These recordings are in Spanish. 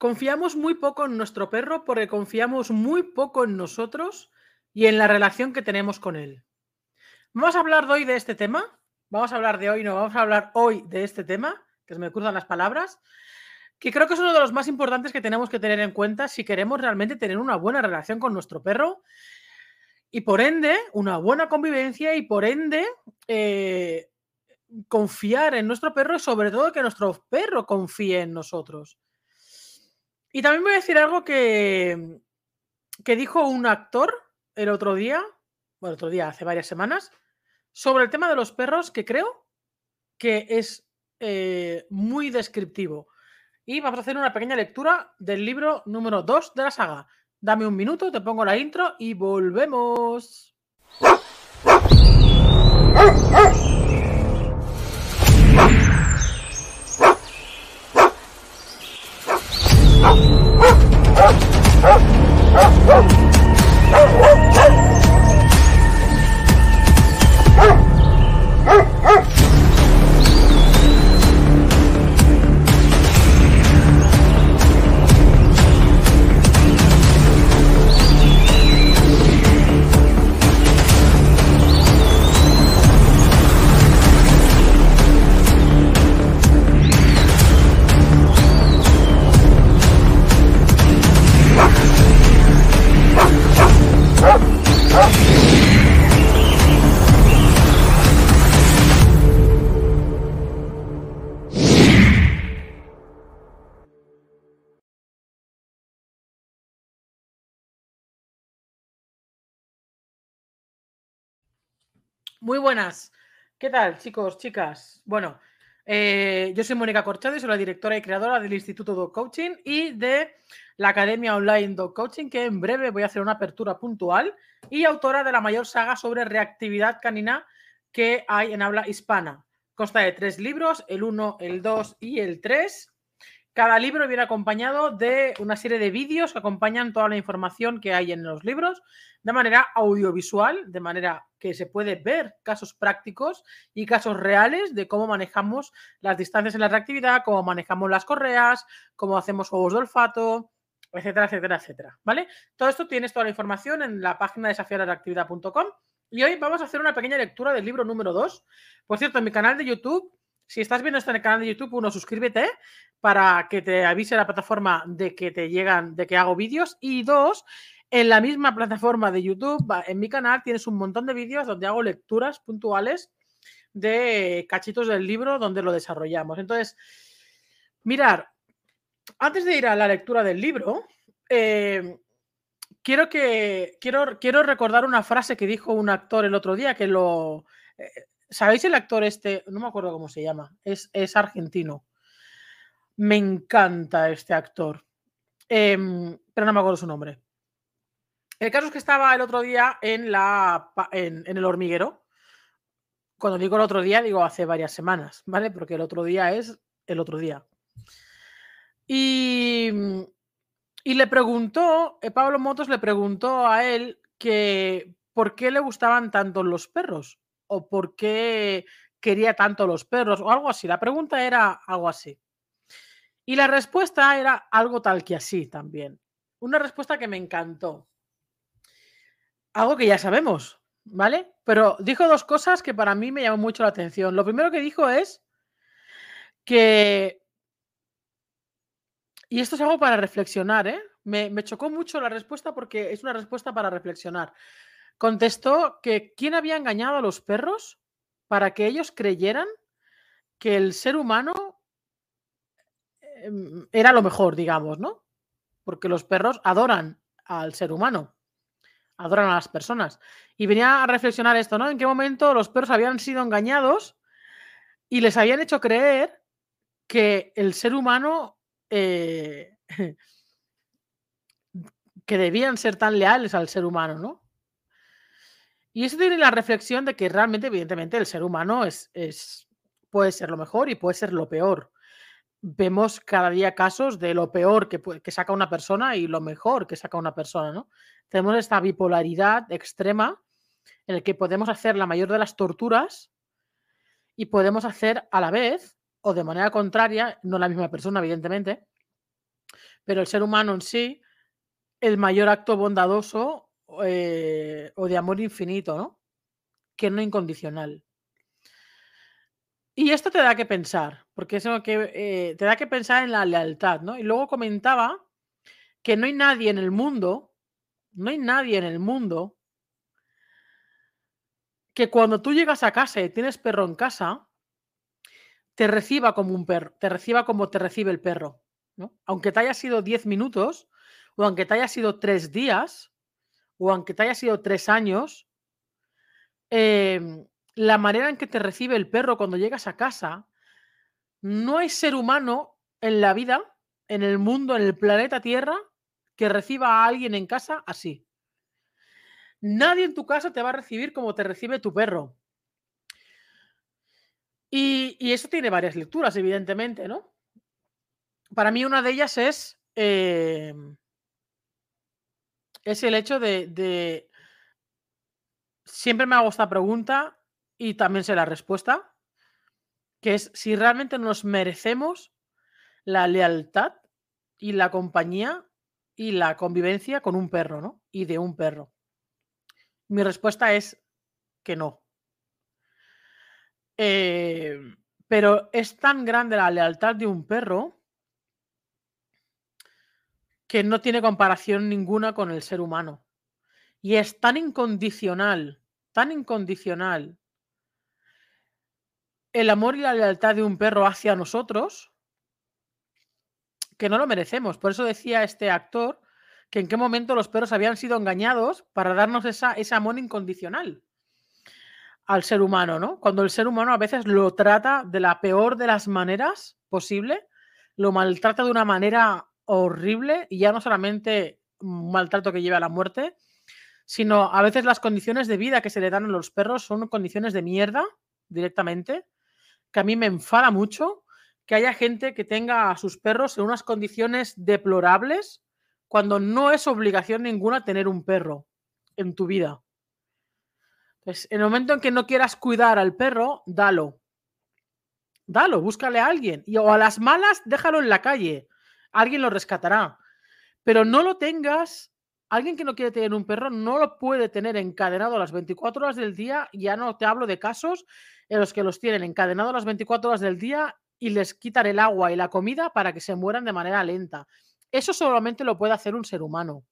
Confiamos muy poco en nuestro perro porque confiamos muy poco en nosotros y en la relación que tenemos con él. Vamos a hablar hoy de este tema. Vamos a hablar de hoy, no, vamos a hablar hoy de este tema, que se me cruzan las palabras, que creo que es uno de los más importantes que tenemos que tener en cuenta si queremos realmente tener una buena relación con nuestro perro y por ende una buena convivencia y por ende eh, confiar en nuestro perro y sobre todo que nuestro perro confíe en nosotros. Y también voy a decir algo que, que dijo un actor el otro día, bueno, otro día, hace varias semanas, sobre el tema de los perros, que creo que es eh, muy descriptivo. Y vamos a hacer una pequeña lectura del libro número 2 de la saga. Dame un minuto, te pongo la intro y volvemos. Oh, oh, oh, oh, oh. Muy buenas. ¿Qué tal, chicos, chicas? Bueno, eh, yo soy Mónica Corchado y soy la directora y creadora del Instituto Dog Coaching y de la Academia Online Dog Coaching, que en breve voy a hacer una apertura puntual, y autora de la mayor saga sobre reactividad canina que hay en habla hispana. Consta de tres libros, el 1, el 2 y el 3. Cada libro viene acompañado de una serie de vídeos que acompañan toda la información que hay en los libros de manera audiovisual, de manera que se puede ver casos prácticos y casos reales de cómo manejamos las distancias en la reactividad, cómo manejamos las correas, cómo hacemos juegos de olfato, etcétera, etcétera, etcétera. ¿Vale? Todo esto tienes toda la información en la página desafiarreactividad.com y hoy vamos a hacer una pequeña lectura del libro número 2. Por cierto, en mi canal de YouTube si estás viendo esto en el canal de YouTube, uno, suscríbete para que te avise la plataforma de que te llegan, de que hago vídeos. Y dos, en la misma plataforma de YouTube, en mi canal, tienes un montón de vídeos donde hago lecturas puntuales de cachitos del libro donde lo desarrollamos. Entonces, mirar, antes de ir a la lectura del libro, eh, quiero que quiero, quiero recordar una frase que dijo un actor el otro día que lo eh, ¿Sabéis el actor este? No me acuerdo cómo se llama. Es, es argentino. Me encanta este actor. Em, pero no me acuerdo su nombre. El caso es que estaba el otro día en, la, en, el hormiguero. Cuando digo el otro día, digo hace varias semanas, ¿vale? Porque el otro día es el otro día. Y, y le preguntó, eh, Pablo Motos le preguntó a él que por qué le gustaban tanto los perros o por qué quería tanto los perros o algo así. La pregunta era algo así. Y la respuesta era algo tal que así también. Una respuesta que me encantó. Algo que ya sabemos, ¿vale? Pero dijo dos cosas que para mí me llamó mucho la atención. Lo primero que dijo es que... Y esto es algo para reflexionar, ¿eh? Me, me chocó mucho la respuesta porque es una respuesta para reflexionar contestó que quién había engañado a los perros para que ellos creyeran que el ser humano em, era lo mejor, digamos, ¿no? Porque los perros adoran al ser humano, adoran a las personas. Y venía a reflexionar esto, ¿no? En qué momento los perros habían sido engañados y les habían hecho creer que el ser humano, eh, que debían ser tan leales al ser humano, ¿no? Y eso tiene la reflexión de que realmente, evidentemente, el ser humano es, es, puede ser lo mejor y puede ser lo peor. Vemos cada día casos de lo peor que, que saca una persona y lo mejor que saca una persona, ¿no? Tenemos esta bipolaridad extrema en el que podemos hacer la mayor de las torturas y podemos hacer a la vez, o de manera contraria, no la misma persona, evidentemente, pero el ser humano en sí, el mayor acto bondadoso eh, o de amor infinito, ¿no? Que no incondicional. Y esto te da que pensar, porque eso que eh, te da que pensar en la lealtad, ¿no? Y luego comentaba que no hay nadie en el mundo, no hay nadie en el mundo que cuando tú llegas a casa y tienes perro en casa, te reciba como un perro, te reciba como te recibe el perro, ¿no? Aunque te haya sido 10 minutos, o aunque te haya sido 3 días, o aunque te haya sido 3 años, eh, la manera en que te recibe el perro cuando llegas a casa, no hay ser humano en la vida, en el mundo, en el planeta Tierra, que reciba a alguien en casa así. Nadie en tu casa te va a recibir como te recibe tu perro. Y, eso tiene varias lecturas, evidentemente, ¿no? Para mí una de ellas es, eh, es el hecho de. Siempre me hago esta pregunta y también sé la respuesta, que es si realmente nos merecemos la lealtad y la compañía y la convivencia con un perro, ¿no? Y de un perro. Mi respuesta es que no. Eh, pero es tan grande la lealtad de un perro que no tiene comparación ninguna con el ser humano. Y es tan incondicional, tan incondicional el amor y la lealtad de un perro hacia nosotros que no lo merecemos. Por eso decía este actor que en qué momento los perros habían sido engañados para darnos esa, ese amor incondicional al ser humano, ¿no? Cuando el ser humano a veces lo trata de la peor de las maneras posible, lo maltrata de una manera horrible y ya no solamente un maltrato que lleva a la muerte, sino a veces las condiciones de vida que se le dan a los perros son condiciones de mierda directamente que a mí me enfada mucho que haya gente que tenga a sus perros en unas condiciones deplorables cuando no es obligación ninguna tener un perro en tu vida. Entonces, en el momento en que no quieras cuidar al perro, dalo. Dalo, búscale a alguien. Y, o a las malas, déjalo en la calle. Alguien lo rescatará. Pero no lo tengas. Alguien que no quiere tener un perro no lo puede tener encadenado a las 24 horas del día. Ya no te hablo de casos en los que los tienen encadenados las 24 horas del día y les quitan el agua y la comida para que se mueran de manera lenta. Eso solamente lo puede hacer un ser humano,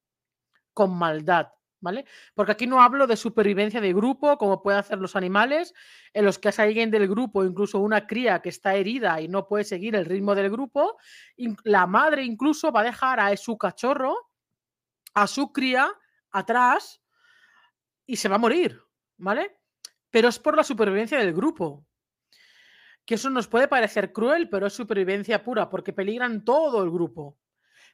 con maldad, ¿vale? Porque aquí no hablo de supervivencia de grupo, como pueden hacer los animales, en los que es alguien del grupo, incluso una cría que está herida y no puede seguir el ritmo del grupo, la madre incluso va a dejar a su cachorro, a su cría, atrás y se va a morir, ¿vale? pero es por la supervivencia del grupo. Que eso nos puede parecer cruel, pero es supervivencia pura, porque peligran todo el grupo.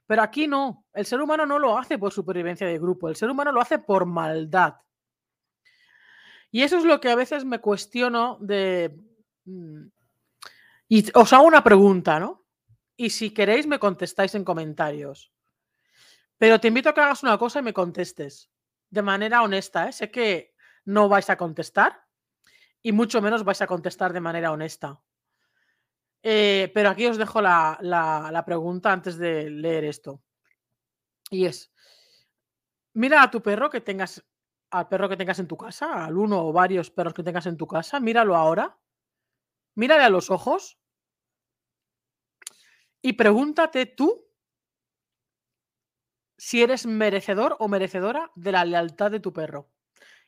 Pero aquí no, el ser humano no lo hace por supervivencia del grupo, el ser humano lo hace por maldad. Y eso es lo que a veces me cuestiono de... Mm, y os hago una pregunta, ¿no? Y si queréis me contestáis en comentarios. Pero te invito a que hagas una cosa y me contestes de manera honesta. ¿eh? Sé que no vais a contestar, y mucho menos vais a contestar de manera honesta. Eh, pero aquí os dejo la, pregunta antes de leer esto. Y es, mira a tu perro que tengas, al perro que tengas en tu casa, al uno o varios perros que tengas en tu casa, míralo ahora, mírale a los ojos y pregúntate tú si eres merecedor o merecedora de la lealtad de tu perro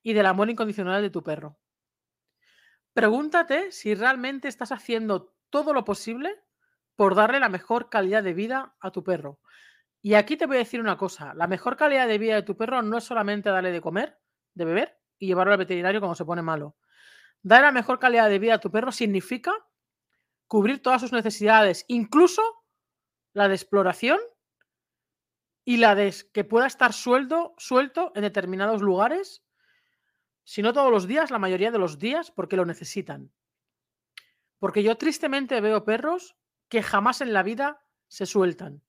y del amor incondicional de tu perro. Pregúntate si realmente estás haciendo todo lo posible por darle la mejor calidad de vida a tu perro. Y aquí te voy a decir una cosa, la mejor calidad de vida de tu perro no es solamente darle de comer, de beber y llevarlo al veterinario cuando se pone malo. Dar la mejor calidad de vida a tu perro significa cubrir todas sus necesidades, incluso la de exploración y la de que pueda estar suelto, suelto en determinados lugares si no todos los días, la mayoría de los días, porque lo necesitan. Porque yo tristemente veo perros que jamás en la vida se sueltan.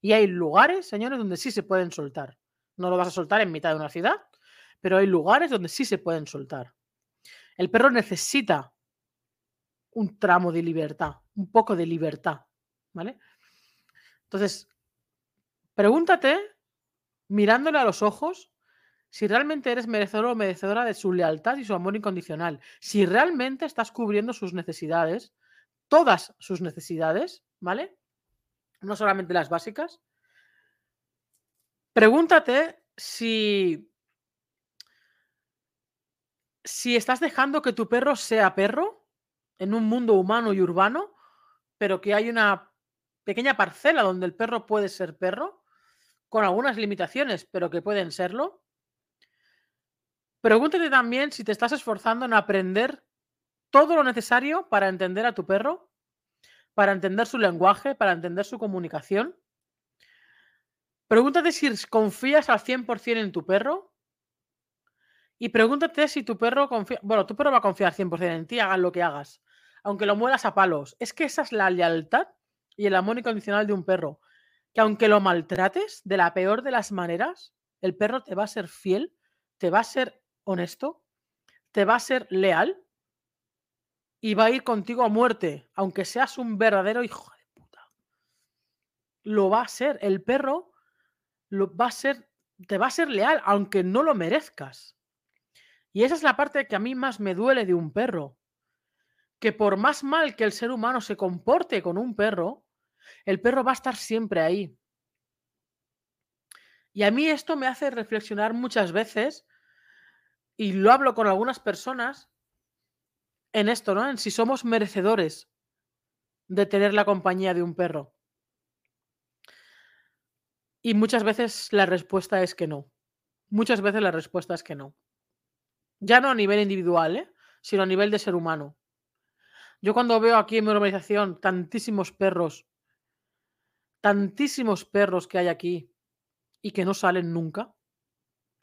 Y hay lugares, señores, donde sí se pueden soltar. No lo vas a soltar en mitad de una ciudad, pero hay lugares donde sí se pueden soltar. El perro necesita un tramo de libertad, un poco de libertad, ¿vale? Entonces, Pregúntate, mirándole a los ojos, si realmente eres merecedor o merecedora de su lealtad y su amor incondicional. Si realmente estás cubriendo sus necesidades, todas sus necesidades, ¿vale? No solamente las básicas. Pregúntate si si estás dejando que tu perro sea perro en un mundo humano y urbano, pero que hay una pequeña parcela donde el perro puede ser perro, con algunas limitaciones, pero que pueden serlo. Pregúntate también si te estás esforzando en aprender todo lo necesario para entender a tu perro, para entender su lenguaje, para entender su comunicación. Pregúntate si confías al 100% en tu perro y pregúntate si tu perro confía. Bueno, tu perro va a confiar 100% en ti, hagas lo que hagas. Aunque lo muelas a palos. Es que esa es la lealtad y el amor incondicional de un perro. Que aunque lo maltrates de la peor de las maneras, el perro te va a ser fiel, te va a ser honesto, te va a ser leal y va a ir contigo a muerte, aunque seas un verdadero hijo de puta. Lo va a ser. El perro lo va a ser, te va a ser leal, aunque no lo merezcas. Y esa es la parte que a mí más me duele de un perro. Que por más mal que el ser humano se comporte con un perro, el perro va a estar siempre ahí. Y a mí esto me hace reflexionar muchas veces, y lo hablo con algunas personas, en esto, ¿no? En si somos merecedores de tener la compañía de un perro. Y muchas veces la respuesta es que no. Muchas veces la respuesta es que no. Ya no a nivel individual, ¿eh? sino a nivel de ser humano. Yo cuando veo aquí en mi organización tantísimos perros, tantísimos perros que hay aquí y que no salen nunca,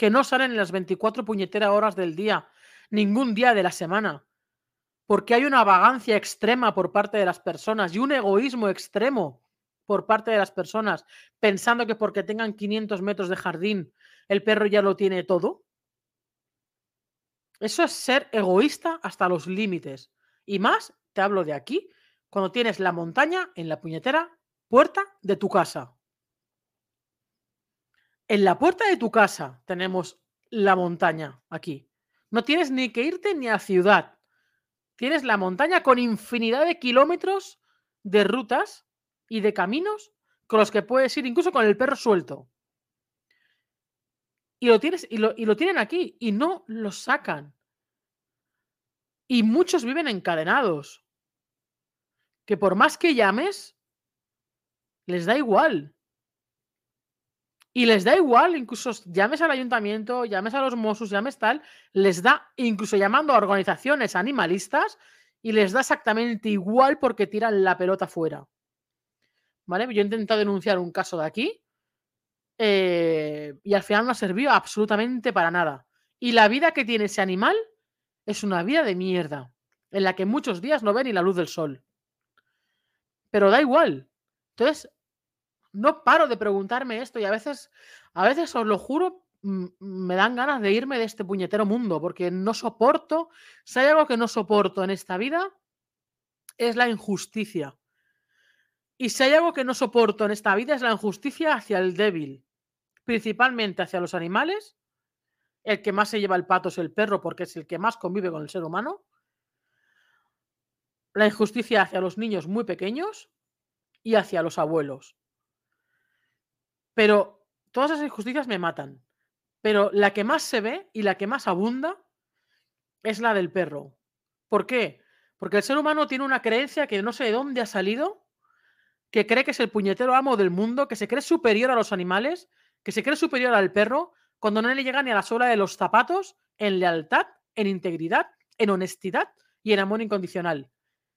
que no salen en las 24 puñeteras horas del día, ningún día de la semana, porque hay una vagancia extrema por parte de las personas y un egoísmo extremo por parte de las personas, pensando que porque tengan 500 metros de jardín, el perro ya lo tiene todo. Eso es ser egoísta hasta los límites. Y más, te hablo de aquí, cuando tienes la montaña en la puñetera puerta de tu casa. En la puerta de tu casa tenemos la montaña aquí. No tienes ni que irte ni a ciudad. Tienes la montaña con infinidad de kilómetros de rutas y de caminos con los que puedes ir incluso con el perro suelto. Y lo, tienes, y lo, y lo tienen aquí y no lo sacan. Y muchos viven encadenados. Que por más que llames, les da igual. Y les da igual, incluso llames al ayuntamiento, llames a los Mossos, llames tal, les da, incluso llamando a organizaciones animalistas, y les da exactamente igual porque tiran la pelota fuera. ¿Vale? Yo he intentado denunciar un caso de aquí eh, y al final no ha servido absolutamente para nada. Y la vida que tiene ese animal es una vida de mierda, en la que muchos días no ve ni la luz del sol. Pero da igual. Entonces, no paro de preguntarme esto y a veces, a veces os lo juro, me dan ganas de irme de este puñetero mundo porque no soporto, si hay algo que no soporto en esta vida, es la injusticia. Y si hay algo que no soporto en esta vida es la injusticia hacia el débil, principalmente hacia los animales. El que más se lleva el pato es el perro porque es el que más convive con el ser humano. La injusticia hacia los niños muy pequeños y hacia los abuelos. Pero todas esas injusticias me matan. Pero la que más se ve y la que más abunda es la del perro. ¿Por qué? Porque el ser humano tiene una creencia que no sé de dónde ha salido, que cree que es el puñetero amo del mundo, que se cree superior a los animales, que se cree superior al perro, cuando no le llega ni a la sola de los zapatos en lealtad, en integridad, en honestidad y en amor incondicional.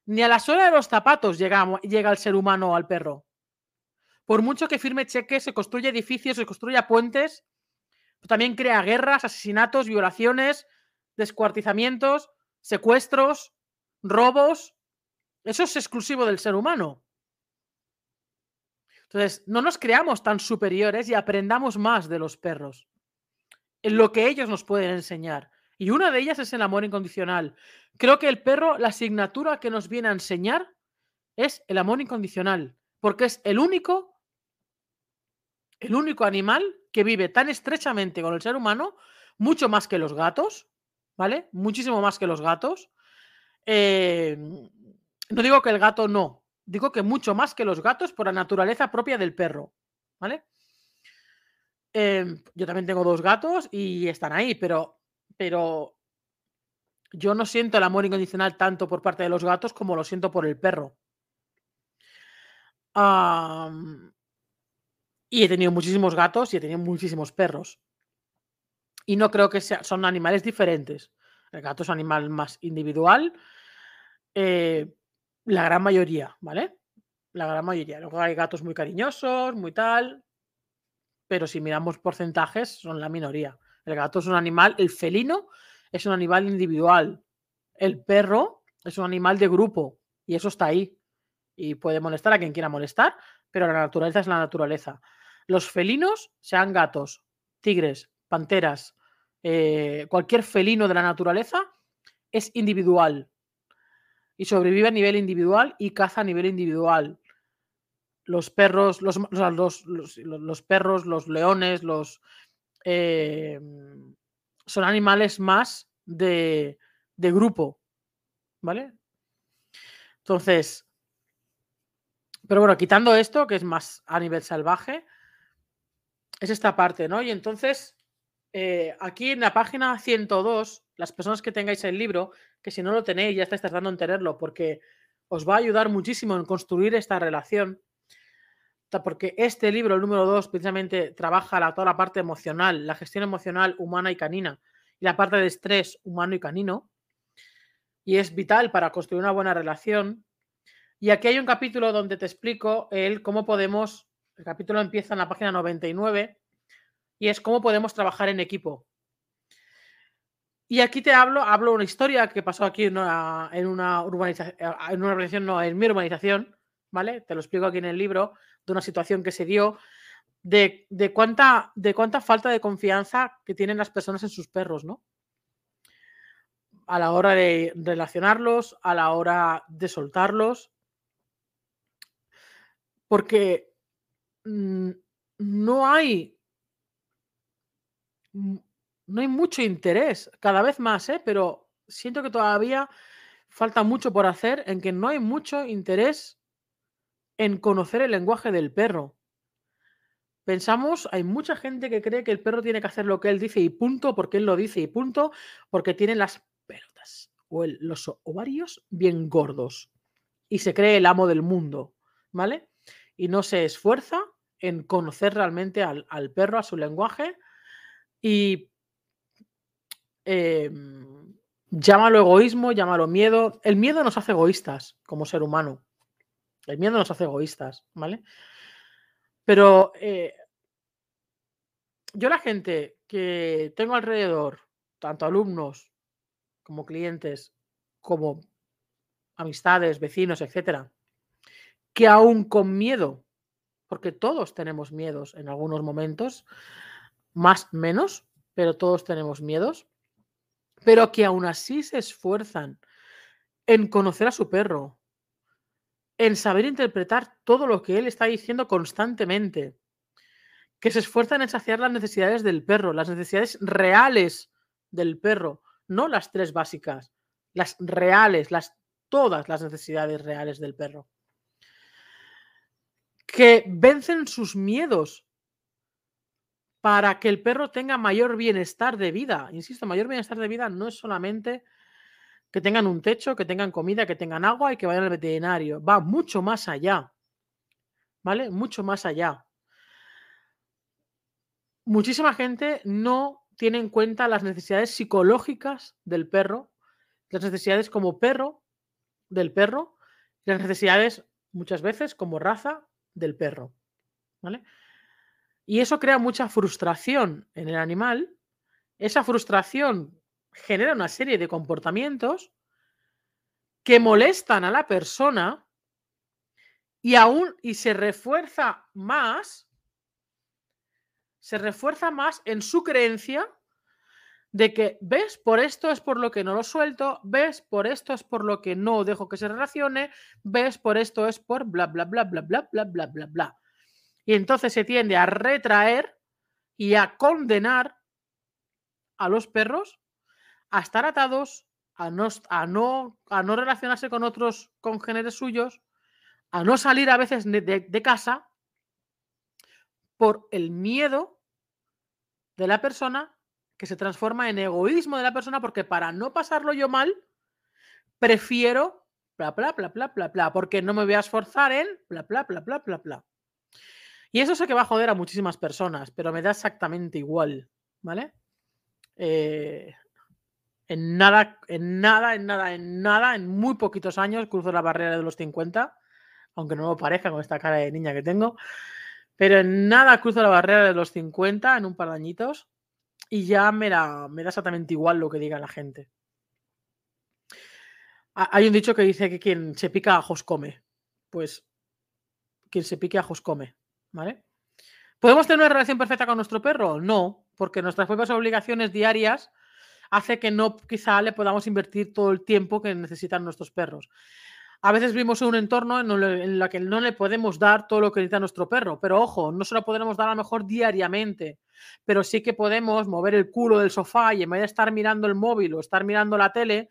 Ni a la sola de los zapatos llega, llega el ser humano al perro. Por mucho que firme cheques, se construya edificios, se construya puentes, pues también crea guerras, asesinatos, violaciones, descuartizamientos, secuestros, robos. Eso es exclusivo del ser humano. Entonces, no nos creamos tan superiores y aprendamos más de los perros. En lo que ellos nos pueden enseñar. Y una de ellas es el amor incondicional. Creo que el perro, la asignatura que nos viene a enseñar es el amor incondicional, porque es el único, el único animal que vive tan estrechamente con el ser humano, mucho más que los gatos, ¿vale? Muchísimo más que los gatos. Eh, no digo que el gato no, digo que mucho más que los gatos por la naturaleza propia del perro, ¿vale? Em, yo también tengo dos gatos y están ahí, pero, pero yo no siento el amor incondicional tanto por parte de los gatos como lo siento por el perro. Y he tenido muchísimos gatos y he tenido muchísimos perros. Y no creo que sean, son animales diferentes. El gato es un animal más individual. Eh, la gran mayoría, ¿vale? La gran mayoría. Luego hay gatos muy cariñosos, muy tal. Pero si miramos porcentajes, son la minoría. El gato es un animal, el felino es un animal individual. El perro es un animal de grupo y eso está ahí. Y puede molestar a quien quiera molestar, pero la naturaleza es la naturaleza. Los felinos, sean gatos, tigres, panteras, eh, cualquier felino de la naturaleza, es individual. Y sobrevive a nivel individual y caza a nivel individual. Los perros, los, los, perros, los leones, los eh, son animales más de, de grupo, ¿vale? Entonces, pero bueno, quitando esto, que es más a nivel salvaje, es esta parte, ¿no? Y entonces, eh, aquí en la página 102, las personas que tengáis el libro, que si no lo tenéis, ya estáis tratando en tenerlo, porque os va a ayudar muchísimo en construir esta relación, porque este libro, el número 2, precisamente trabaja la, toda la parte emocional, la gestión emocional humana y canina, y la parte de estrés humano y canino, y es vital para construir una buena relación. Y aquí hay un capítulo donde te explico el cómo podemos, el capítulo empieza en la página 99, y es cómo podemos trabajar en equipo. Y aquí te hablo, hablo una historia que pasó aquí en una, urbanización, en una urbanización, no, en mi urbanización, ¿vale? Te lo explico aquí en el libro, de una situación que se dio, de, cuánta, de cuánta falta de confianza que tienen las personas en sus perros, ¿no? A la hora de relacionarlos, a la hora de soltarlos. Porque no hay. Mm, no hay mucho interés, cada vez más, ¿eh? pero siento que todavía falta mucho por hacer en que no hay mucho interés en conocer el lenguaje del perro. Pensamos, hay mucha gente que cree que el perro tiene que hacer lo que él dice y punto, porque él lo dice y punto, porque tiene las pelotas o los ovarios bien gordos y se cree el amo del mundo, ¿vale? Y no se esfuerza en conocer realmente al, perro, a su lenguaje y em, llámalo egoísmo, llámalo miedo. El miedo nos hace egoístas como ser humano. El miedo nos hace egoístas, ¿vale? Pero eh, yo la gente que tengo alrededor, tanto alumnos como clientes, como amistades, vecinos, etcétera, que aún con miedo, porque todos tenemos miedos en algunos momentos, más menos, pero todos tenemos miedos, pero que aún así se esfuerzan en conocer a su perro, en saber interpretar todo lo que él está diciendo constantemente, que se esfuerzan en saciar las necesidades del perro, las necesidades reales del perro, no las tres básicas, las reales, las todas las necesidades reales del perro. Que vencen sus miedos para que el perro tenga mayor bienestar de vida. Insisto, mayor bienestar de vida no es solamente que tengan un techo, que tengan comida, que tengan agua y que vayan al veterinario. Va mucho más allá. ¿Vale? Mucho más allá. Muchísima gente no tiene en cuenta las necesidades psicológicas del perro, las necesidades como perro del perro, las necesidades muchas veces como raza del perro. ¿Vale? Y eso crea mucha frustración en el animal. Esa frustración genera una serie de comportamientos que molestan a la persona y aún y se refuerza más se refuerza más en su creencia de que ves por esto es por lo que no lo suelto, ves por esto es por lo que no dejo que se relacione, ves por esto es por bla bla bla bla bla bla bla bla bla. Y entonces se tiende a retraer y a condenar a los perros a estar atados, a no, a no, a no relacionarse con otros congéneres suyos, a no salir a veces de casa por el miedo de la persona que se transforma en egoísmo de la persona porque para no pasarlo yo mal, prefiero bla, bla, bla, bla, bla, bla, porque no me voy a esforzar en bla, bla, bla, bla, bla, bla. Y eso sé que va a joder a muchísimas personas, pero me da exactamente igual, ¿vale? Eh, en nada, en nada, en nada, en nada, en muy poquitos años cruzo la barrera de los 50, aunque no me parezca con esta cara de niña que tengo, pero en nada cruzo la barrera de los 50 en un par de añitos y ya me da, me da exactamente igual lo que diga la gente. Hay un dicho que dice que quien se pica ajos come. Pues quien se pique ajos come. ¿Vale? ¿Podemos tener una relación perfecta con nuestro perro? No, porque nuestras propias obligaciones diarias hace que no quizá le podamos invertir todo el tiempo que necesitan nuestros perros. A veces vivimos en un entorno en el que no le podemos dar todo lo que necesita nuestro perro, pero ojo, no se lo podemos dar a lo mejor diariamente, pero sí que podemos mover el culo del sofá y en vez de estar mirando el móvil o estar mirando la tele,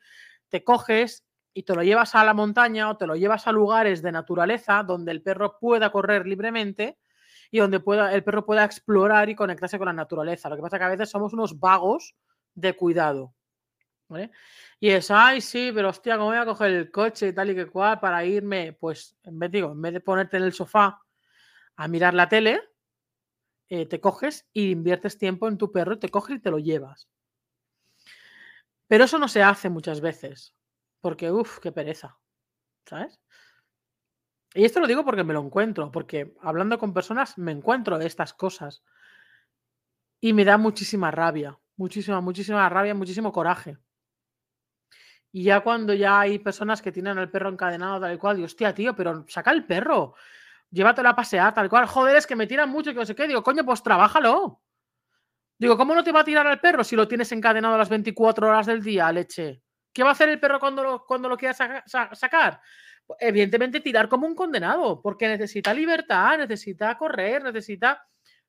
te coges y te lo llevas a la montaña o te lo llevas a lugares de naturaleza donde el perro pueda correr libremente y donde pueda, el perro pueda explorar y conectarse con la naturaleza. Lo que pasa es que a veces somos unos vagos de cuidado. Y es, ay, sí, pero hostia, ¿cómo voy a coger el coche y tal y que cual para irme? Pues en vez, digo, en vez de ponerte en el sofá a mirar la tele, eh, te coges y inviertes tiempo en tu perro te coges y te lo llevas. Pero eso no se hace muchas veces. Porque, uff, qué pereza. ¿Sabes? Y esto lo digo porque me lo encuentro, porque hablando con personas me encuentro estas cosas. Y me da muchísima rabia, muchísima, muchísima rabia, muchísimo coraje. Y ya cuando ya hay personas que tienen al perro encadenado tal y cual, digo, hostia, tío, pero saca el perro, llévatelo a pasear tal cual. Joder, es que me tiran mucho y que no sé qué. Digo, coño, pues trabájalo. Digo, ¿cómo no te va a tirar al perro si lo tienes encadenado las 24 horas del día, leche? ¿Qué va a hacer el perro cuando lo, cuando lo quiera sacar? Evidentemente tirar como un condenado, porque necesita libertad, necesita correr, necesita...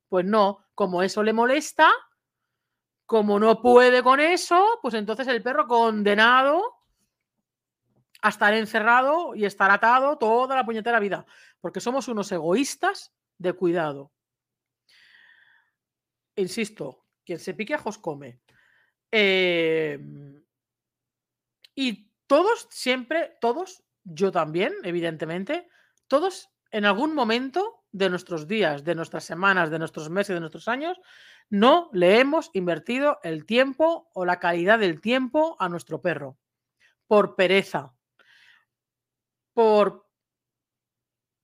Pues no, como eso le molesta, como no puede con eso, pues entonces el perro condenado a estar encerrado y estar atado toda la puñetera vida, porque somos unos egoístas de cuidado. Insisto, quien se pique ajos come. Eh, y todos, siempre, todos, yo también, evidentemente, todos en algún momento de nuestros días, de nuestras semanas, de nuestros meses, de nuestros años, no le hemos invertido el tiempo o la calidad del tiempo a nuestro perro. Por pereza. Por,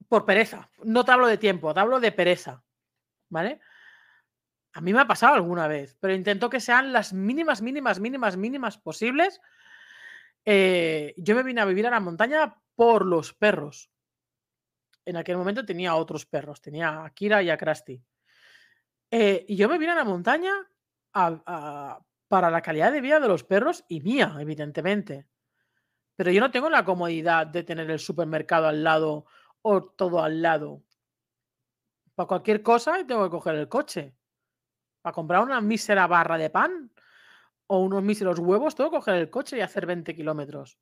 por pereza. No te hablo de tiempo, te hablo de pereza. ¿Vale? A mí me ha pasado alguna vez, pero intento que sean las mínimas, mínimas, mínimas, mínimas posibles eh, yo me vine a vivir a la montaña por los perros. En aquel momento tenía otros perros, tenía a Kira y a Krusty. Eh, y yo me vine a la montaña para la calidad de vida de los perros y mía, evidentemente. Pero yo no tengo la comodidad de tener el supermercado al lado o todo al lado. Para cualquier cosa tengo que coger el coche. Para comprar una mísera barra de pan o unos míseros huevos, tengo que coger el coche y hacer 20 kilómetros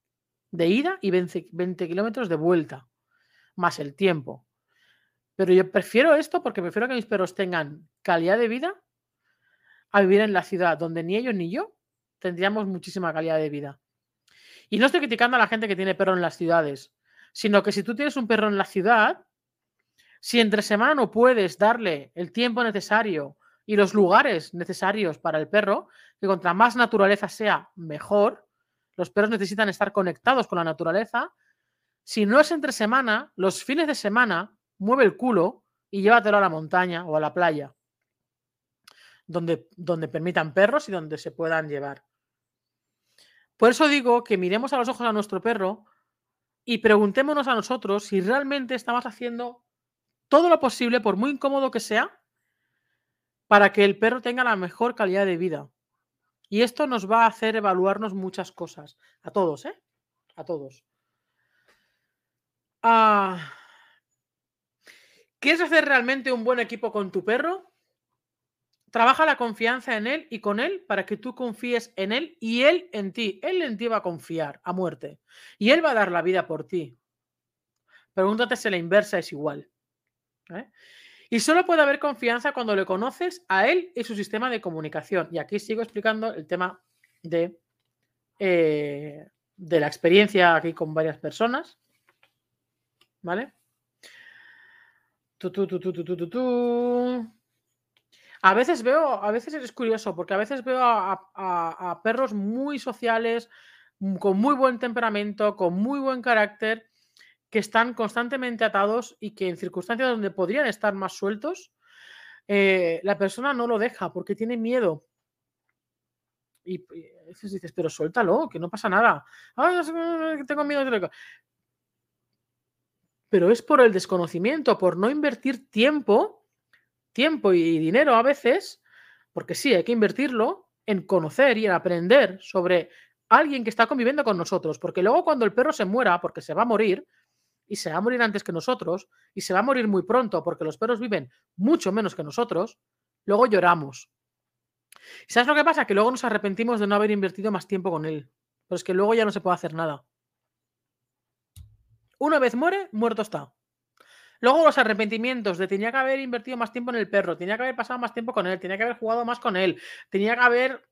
de ida y 20, 20 kilómetros de vuelta, más el tiempo. Pero yo prefiero esto porque prefiero que mis perros tengan calidad de vida a vivir en la ciudad, donde ni ellos ni yo tendríamos muchísima calidad de vida. Y no estoy criticando a la gente que tiene perro en las ciudades, sino que si tú tienes un perro en la ciudad, si entre semana no puedes darle el tiempo necesario y los lugares necesarios para el perro, que contra más naturaleza sea, mejor. Los perros necesitan estar conectados con la naturaleza. Si no es entre semana, los fines de semana, mueve el culo y llévatelo a la montaña o a la playa, donde, donde permitan perros y donde se puedan llevar. Por eso digo que miremos a los ojos a nuestro perro y preguntémonos a nosotros si realmente estamos haciendo todo lo posible, por muy incómodo que sea, para que el perro tenga la mejor calidad de vida. Y esto nos va a hacer evaluarnos muchas cosas. A todos, ¿eh? A todos. Ah, ¿Quieres hacer realmente un buen equipo con tu perro? Trabaja la confianza en él y con él para que tú confíes en él y él en ti. Él en ti va a confiar a muerte y él va a dar la vida por ti. Pregúntate si la inversa es igual. ¿eh? Y solo puede haber confianza cuando le conoces a él y su sistema de comunicación. Y aquí sigo explicando el tema de, eh, de la experiencia aquí con varias personas. ¿Vale? a veces veo, a veces es curioso, porque a veces veo a, perros muy sociales, mm, con muy buen temperamento, con muy buen carácter, que están constantemente atados y que en circunstancias donde podrían estar más sueltos, eh, la persona no lo deja porque tiene miedo. Y, a veces dices, pero suéltalo, que no pasa nada. tengo miedo. Pero es por el desconocimiento, por no invertir tiempo, tiempo y dinero a veces, porque sí, hay que invertirlo en conocer y en aprender sobre alguien que está conviviendo con nosotros, porque luego cuando el perro se muera, porque se va a morir, y se va a morir antes que nosotros, y se va a morir muy pronto, porque los perros viven mucho menos que nosotros, luego lloramos. ¿Sabes lo que pasa? Que luego nos arrepentimos de no haber invertido más tiempo con él. Pero es que luego ya no se puede hacer nada. Una vez muere, muerto está. Luego los arrepentimientos de tenía que haber invertido más tiempo en el perro, tenía que haber pasado más tiempo con él, tenía que haber jugado más con él, tenía que haber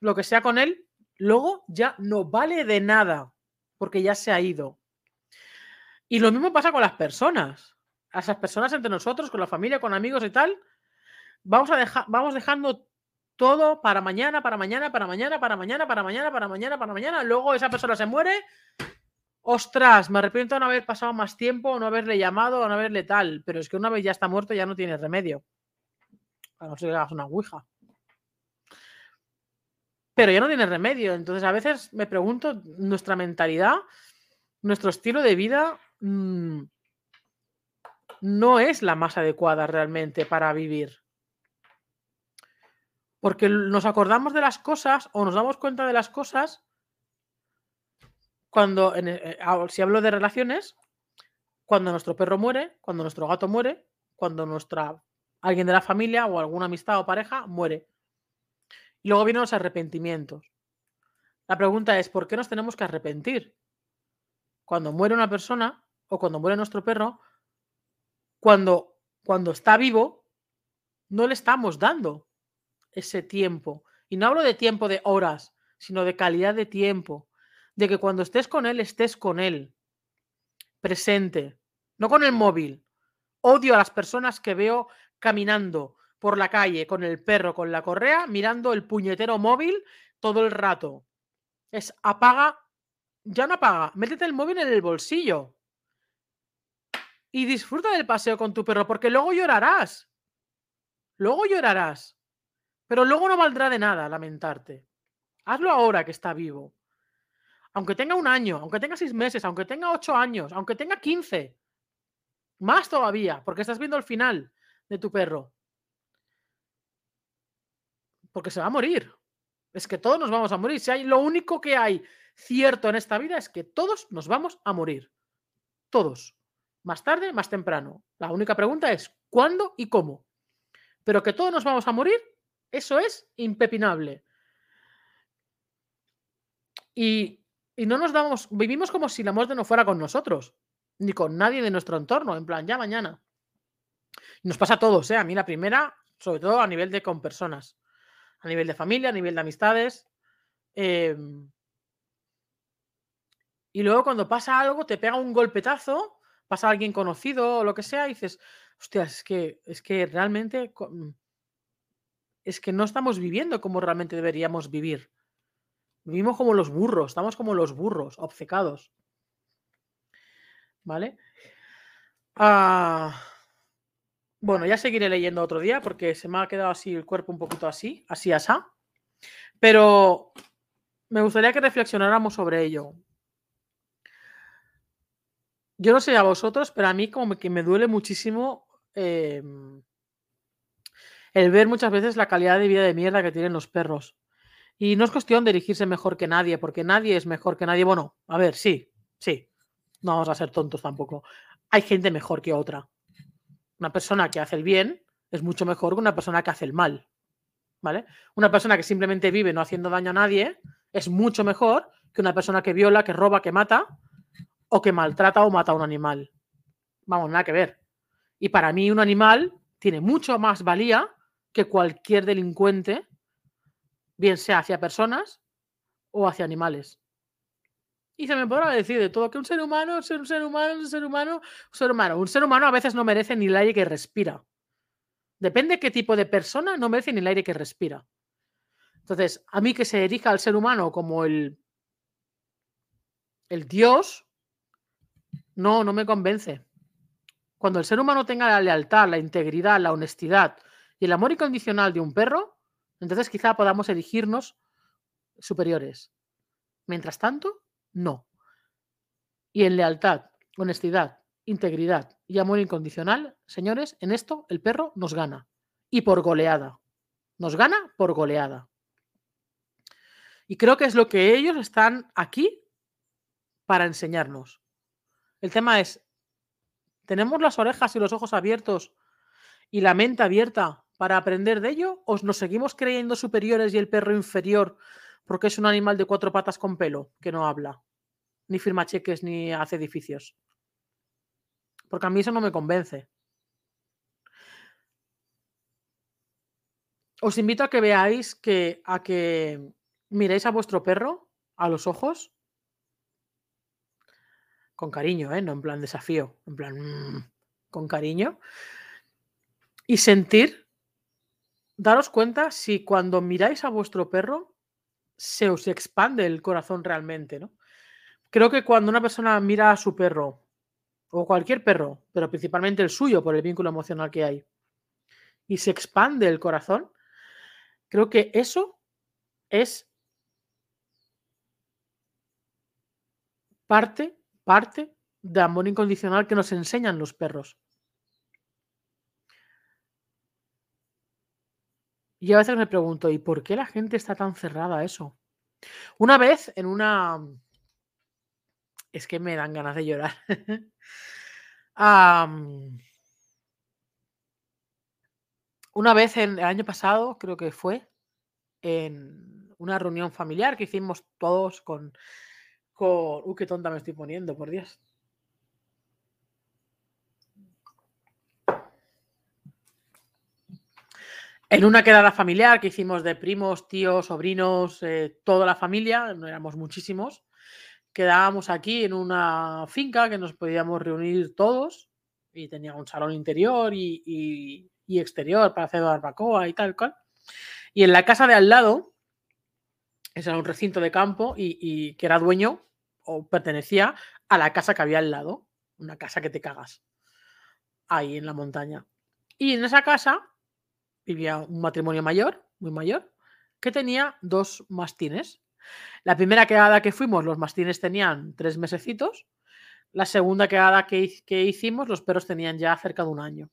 lo que sea con él, luego ya no vale de nada porque ya se ha ido. Y lo mismo pasa con las personas. A esas personas entre nosotros, con la familia, con amigos y tal, vamos, a dejar, vamos dejando todo para mañana, para mañana, para mañana, para mañana, para mañana, para mañana, para mañana. Luego esa persona se muere ostras, me arrepiento de no haber pasado más tiempo, no haberle llamado, o no haberle tal, pero es que una vez ya está muerto ya no tiene remedio. A no ser que hagas una ouija. Pero ya no tiene remedio. Entonces a veces me pregunto, nuestra mentalidad, nuestro estilo de vida mm, no es la más adecuada realmente para vivir. Porque nos acordamos de las cosas o nos damos cuenta de las cosas cuando, eh, si hablo de relaciones, cuando nuestro perro muere, cuando nuestro gato muere, cuando nuestra alguien de la familia o alguna amistad o pareja muere. Y luego vienen los arrepentimientos. La pregunta es, ¿por qué nos tenemos que arrepentir? Cuando muere una persona o cuando muere nuestro perro, cuando, cuando está vivo, no le estamos dando ese tiempo. Y no hablo de tiempo de horas, sino de calidad de tiempo, de que cuando estés con él, estés con él, presente, no con el móvil. Odio a las personas que veo caminando por la calle con el perro, con la correa, mirando el puñetero móvil todo el rato. Es apaga, ya no apaga, métete el móvil en el bolsillo. Y disfruta del paseo con tu perro, porque luego llorarás. Luego llorarás. Pero luego no valdrá de nada lamentarte. Hazlo ahora que está vivo aunque tenga un año, aunque tenga seis meses, aunque tenga ocho años, aunque tenga quince, más todavía, porque estás viendo el final de tu perro. Porque se va a morir. Es que todos nos vamos a morir. Si hay lo único que hay cierto en esta vida es que todos nos vamos a morir. Todos. Más tarde, más temprano. La única pregunta es ¿cuándo y cómo? Pero que todos nos vamos a morir, eso es impepinable. Y y no nos damos, vivimos como si la muerte no fuera con nosotros, ni con nadie de nuestro entorno, en plan, ya mañana. nos pasa a todos, ¿eh? A mí la primera, sobre todo a nivel de con personas, a nivel de familia, a nivel de amistades. Em, y luego cuando pasa algo, te pega un golpetazo, pasa alguien conocido o lo que sea, y dices, hostia, es que, es que realmente es que no estamos viviendo como realmente deberíamos vivir. Vivimos como los burros, estamos como los burros, obcecados. ¿Vale? Ah, bueno, ya seguiré leyendo otro día porque se me ha quedado así el cuerpo un poquito así, así asá. Pero me gustaría que reflexionáramos sobre ello. Yo no sé a vosotros, pero a mí como que me duele muchísimo em, el ver muchas veces la calidad de vida de mierda que tienen los perros. Y no es cuestión de dirigirse mejor que nadie, porque nadie es mejor que nadie. Bueno, a ver, sí, sí. No vamos a ser tontos tampoco. Hay gente mejor que otra. Una persona que hace el bien es mucho mejor que una persona que hace el mal. ¿Vale? Una persona que simplemente vive no haciendo daño a nadie es mucho mejor que una persona que viola, que roba, que mata o que maltrata o mata a un animal. Vamos, nada que ver. Y para mí un animal tiene mucho más valía que cualquier delincuente, bien sea hacia personas o hacia animales. Y se me podrá decir de todo que un ser humano, ser un ser humano, un ser humano, un ser humano. Un ser humano a veces no merece ni el aire que respira. Depende qué tipo de persona, no merece ni el aire que respira. Entonces, a mí que se erija al ser humano como el, el Dios, no, no me convence. Cuando el ser humano tenga la lealtad, la integridad, la honestidad y el amor incondicional de un perro, entonces quizá podamos erigirnos superiores. Mientras tanto, no. Y en lealtad, honestidad, integridad y amor incondicional, señores, en esto el perro nos gana. Y por goleada. Nos gana por goleada. Y creo que es lo que ellos están aquí para enseñarnos. El tema es, ¿tenemos las orejas y los ojos abiertos y la mente abierta para aprender de ello? ¿O nos seguimos creyendo superiores y el perro inferior porque es un animal de cuatro patas con pelo que no habla? ni firma cheques, ni hace edificios. Porque a mí eso no me convence. Os invito a que veáis que a que miréis a vuestro perro a los ojos con cariño, ¿eh? no en plan desafío, en plan mm, con cariño y sentir, daros cuenta si cuando miráis a vuestro perro se os expande el corazón realmente, ¿no? Creo que cuando una persona mira a su perro, o cualquier perro, pero principalmente el suyo por el vínculo emocional que hay, y se expande el corazón, creo que eso es parte, parte de amor incondicional que nos enseñan los perros. Y a veces me pregunto, ¿y por qué la gente está tan cerrada a eso? Una vez en una es que me dan ganas de llorar. una vez en el año pasado, creo que fue, en una reunión familiar que hicimos todos con. con uy, qué tonta me estoy poniendo, por Dios. En una quedada familiar que hicimos de primos, tíos, sobrinos, eh, toda la familia, no éramos muchísimos quedábamos aquí en una finca que nos podíamos reunir todos y tenía un salón interior y, exterior para hacer barbacoa y tal cual. Y en la casa de al lado, ese era un recinto de campo y, que era dueño o pertenecía a la casa que había al lado, una casa que te cagas, ahí en la montaña. Y en esa casa vivía un matrimonio mayor, muy mayor, que tenía dos mastines la primera quedada que fuimos, los mastines tenían tres mesecitos. La segunda quedada que, que hicimos, los perros tenían ya cerca de un año.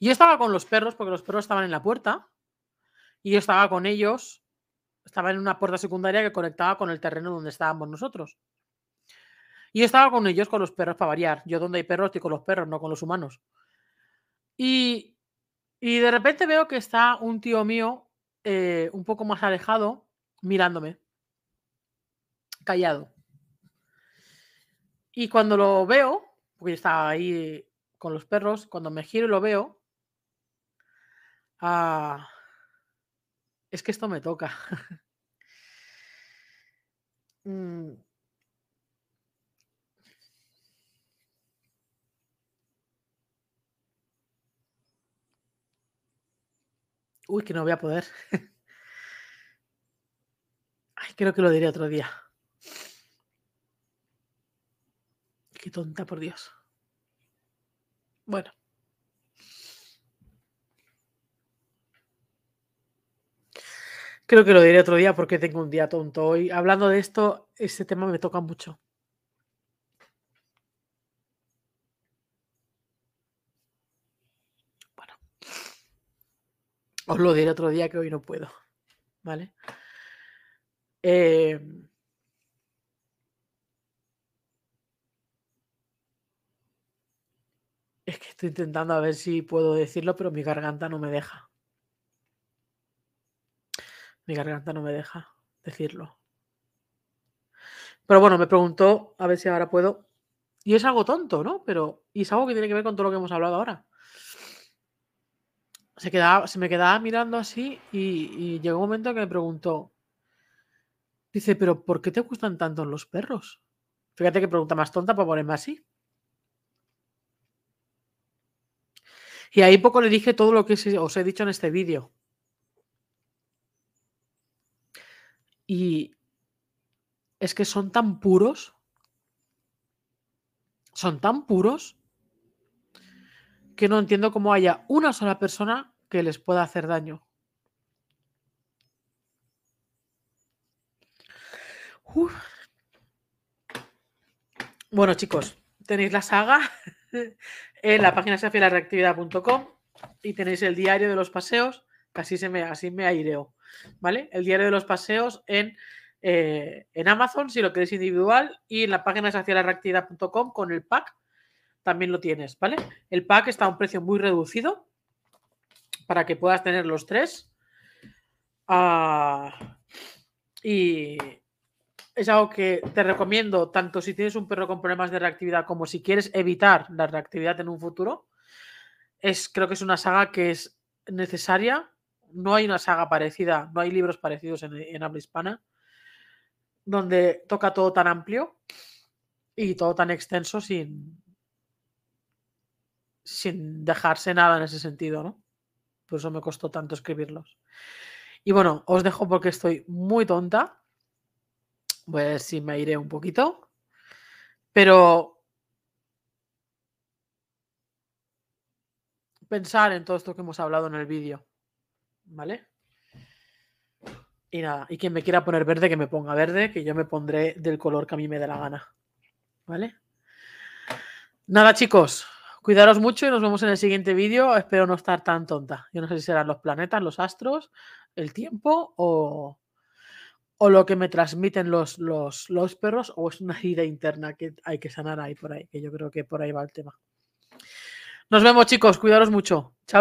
Yo estaba con los perros, porque los perros estaban en la puerta, y yo estaba con ellos, estaba en una puerta secundaria que conectaba con el terreno donde estábamos nosotros. Y yo estaba con ellos, con los perros, para variar. Yo donde hay perros estoy con los perros, no con los humanos. Y, y de repente veo que está un tío mío eh, un poco más alejado mirándome, callado. Y cuando lo veo, porque estaba ahí con los perros, cuando me giro y lo veo, ah, es que esto me toca. Mm. Uy, que no voy a poder. creo que lo diré otro día. Qué tonta, por Dios. Bueno. Creo que lo diré otro día porque tengo un día tonto hoy. Hablando de esto, ese tema me toca mucho. Os lo diré otro día que hoy no puedo. ¿Vale? Em, es que Estoy intentando a ver si puedo decirlo, pero mi garganta no me deja. Mi garganta no me deja decirlo. Pero bueno, me preguntó a ver si ahora puedo. Y es algo tonto, ¿no? Pero. Y es algo que tiene que ver con todo lo que hemos hablado ahora. Se, quedaba, se me quedaba mirando así y, y llegó un momento que me preguntó. Dice, pero ¿por qué te gustan tanto los perros? Fíjate qué pregunta más tonta para ponerme así. Y ahí poco le dije todo lo que os he dicho en este vídeo. Y es que son tan puros, son tan puros, que no entiendo cómo haya una sola persona que les pueda hacer daño. Bueno, chicos, tenéis la saga en la página reactividad.com y tenéis el diario de los paseos, que así, se me, así me aireo, ¿vale? El diario de los paseos en, eh, en Amazon, si lo queréis individual, y en la página reactividad.com con el pack también lo tienes, ¿vale? El pack está a un precio muy reducido para que puedas tener los tres. Ah, y, es algo que te recomiendo tanto si tienes un perro con problemas de reactividad como si quieres evitar la reactividad en un futuro. Es, creo que es una saga que es necesaria. No hay una saga parecida, no hay libros parecidos en, habla hispana, donde toca todo tan amplio y todo tan extenso sin, sin dejarse nada en ese sentido, ¿no? Por eso me costó tanto escribirlos. Y bueno, os dejo porque estoy muy tonta. Voy a si me iré un poquito. Pero pensar en todo esto que hemos hablado en el vídeo. ¿Vale? Y nada, y quien me quiera poner verde, que me ponga verde, que yo me pondré del color que a mí me dé la gana. ¿Vale? Nada, chicos, cuidaros mucho y nos vemos en el siguiente vídeo. Espero no estar tan tonta. Yo no sé si serán los planetas, los astros, el tiempo o, o lo que me transmiten los, los, los perros o es una herida interna que hay que sanar ahí por ahí, que yo creo que por ahí va el tema. Nos vemos chicos, cuidaros mucho. Chao.